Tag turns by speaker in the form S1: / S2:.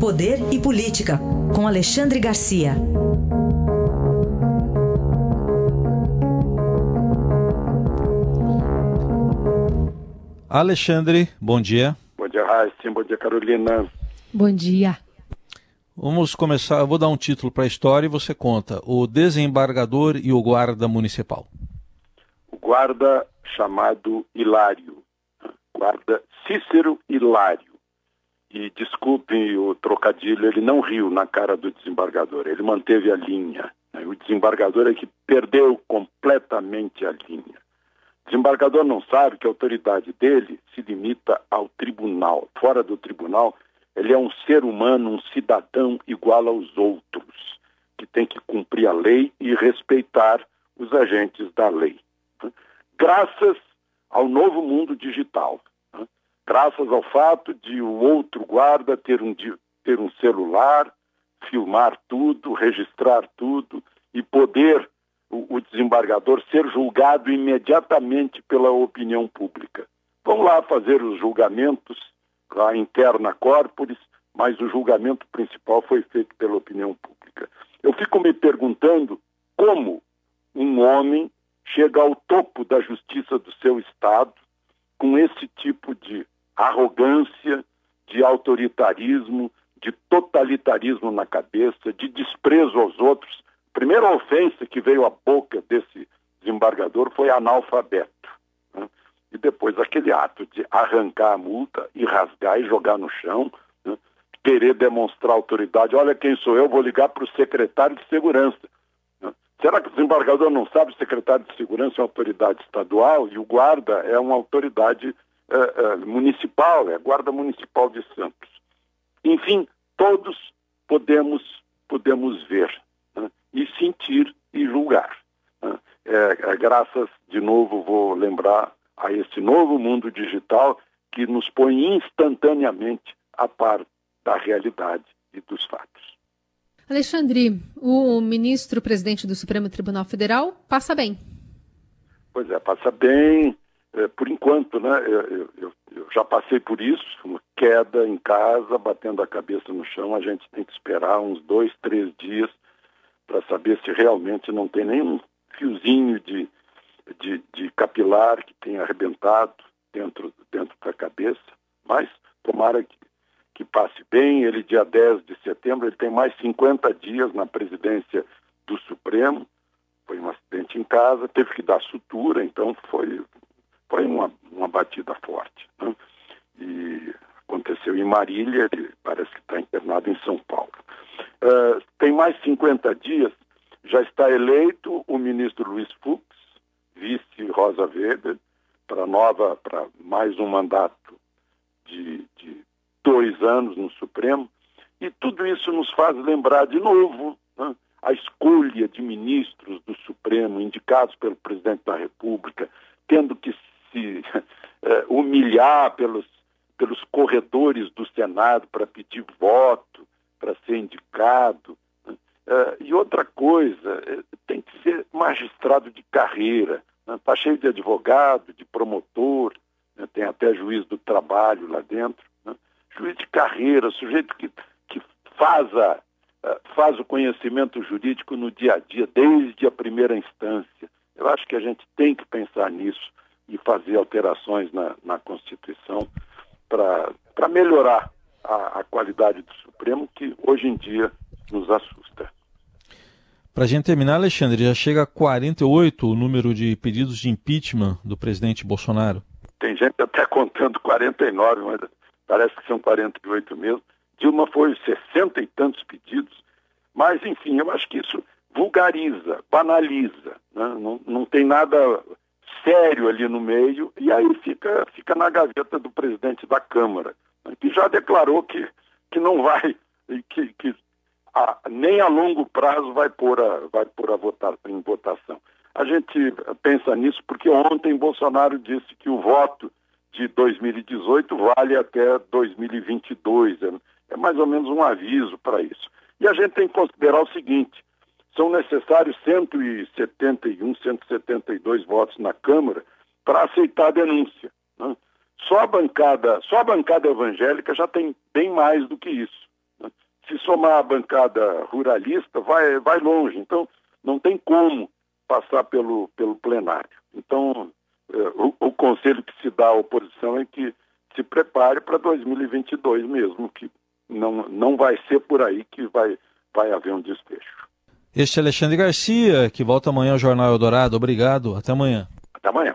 S1: Poder e Política, com Alexandre Garcia.
S2: Alexandre, bom dia.
S3: Bom dia, Raíssa. Bom dia, Carolina.
S4: Bom dia.
S2: Vamos começar, eu vou dar um título para a história e você conta. O desembargador e o guarda municipal.
S3: O guarda chamado Hilário. Guarda Cícero Hilário e desculpem o trocadilho, ele não riu na cara do desembargador, ele manteve a linha. Né? O desembargador é que perdeu completamente a linha. O desembargador não sabe que a autoridade dele se limita ao tribunal. Fora do tribunal, ele é um ser humano, um cidadão igual aos outros, que tem que cumprir a lei e respeitar os agentes da lei. Graças ao novo mundo digital graças ao fato de o outro guarda ter um, ter um celular, filmar tudo, registrar tudo e poder o, o desembargador ser julgado imediatamente pela opinião pública. Vão lá fazer os julgamentos, a interna corporis, mas o julgamento principal foi feito pela opinião pública. Eu fico me perguntando como um homem chega ao topo da justiça do seu Estado com esse tipo de arrogância, de autoritarismo, de totalitarismo na cabeça, de desprezo aos outros. A primeira ofensa que veio à boca desse desembargador foi analfabeto. Né? E depois aquele ato de arrancar a multa e rasgar e jogar no chão, né? querer demonstrar autoridade. Olha quem sou eu, vou ligar para o secretário de segurança. Né? Será que o desembargador não sabe o secretário de segurança é uma autoridade estadual e o guarda é uma autoridade uh, uh, municipal, é a Guarda Municipal de Santos. Enfim, todos podemos, podemos ver né, e sentir e julgar. Né. É, é, graças, de novo, vou lembrar a esse novo mundo digital que nos põe instantaneamente a par da realidade e dos fatos.
S4: Alexandre, o ministro presidente do Supremo Tribunal Federal passa bem.
S3: Pois é, passa bem, por enquanto, né, eu, eu, eu, já passei por isso, queda em casa, batendo a cabeça no chão, a gente tem que esperar uns dois, três dias para saber se realmente não tem nenhum fiozinho de, de, de, capilar que tenha arrebentado dentro, dentro da cabeça, mas tomara que, que passe bem. Ele, dia 10 de setembro, ele tem mais 50 dias na presidência do Supremo, foi um acidente em casa, teve que dar sutura, então foi foi uma, uma batida forte. Né? E aconteceu em Marília, ele parece que está internado em São Paulo. Uh, tem mais 50 dias, já está eleito o ministro Luiz Fux, vice Rosa Weber, para nova, para mais um mandato de, de dois anos no Supremo. E tudo isso nos faz lembrar de novo né, a escolha de ministros do Supremo indicados pelo presidente da República, tendo que se uh, humilhar pelos, pelos corredores do Senado para pedir voto, para ser indicado. Uh, e outra coisa, uh, tem que ser magistrado de carreira. Está né? cheio de advogado, de promotor, né? tem até juiz do trabalho lá dentro. Né? Juiz de carreira, sujeito que, que faz, a, faz o conhecimento jurídico no dia a dia, desde a primeira instância. Eu acho que a gente tem que pensar nisso e fazer alterações na, na Constituição para melhorar a, a qualidade do Supremo, que hoje em dia nos assusta.
S2: Para a gente terminar, Alexandre, já chega a 48 o número de pedidos de impeachment do presidente Bolsonaro.
S3: Tem gente até contando 49, mas parece que são 48 mesmo. Dilma foi 60 e tantos pedidos. Mas, enfim, eu acho que isso vulgariza, banaliza. Né? Não, não tem nada sério ali no meio, e aí fica, fica na gaveta do presidente da Câmara, né, que já declarou que, que não vai, que, que a, nem a longo prazo vai pôr, a, vai pôr a votar, em votação. A gente pensa nisso porque ontem Bolsonaro disse que o voto de 2018 vale até 2022. É, é mais ou menos um aviso para isso. E a gente tem que considerar o seguinte: são necessários 171, 172 votos na Câmara para aceitar a denúncia. Né? Só, a bancada, só a bancada evangélica já tem bem mais do que isso. Né? se somar a bancada ruralista, vai, vai longe. Então, não tem como passar pelo, pelo plenário. Então, é, o, o conselho que se dá à oposição é que se prepare para 2022 mesmo, que não, não vai ser por aí que vai, vai haver um desfecho.
S2: Este é Alexandre Garcia, que volta amanhã ao Jornal Eldorado. Obrigado. Até amanhã.
S3: Até amanhã.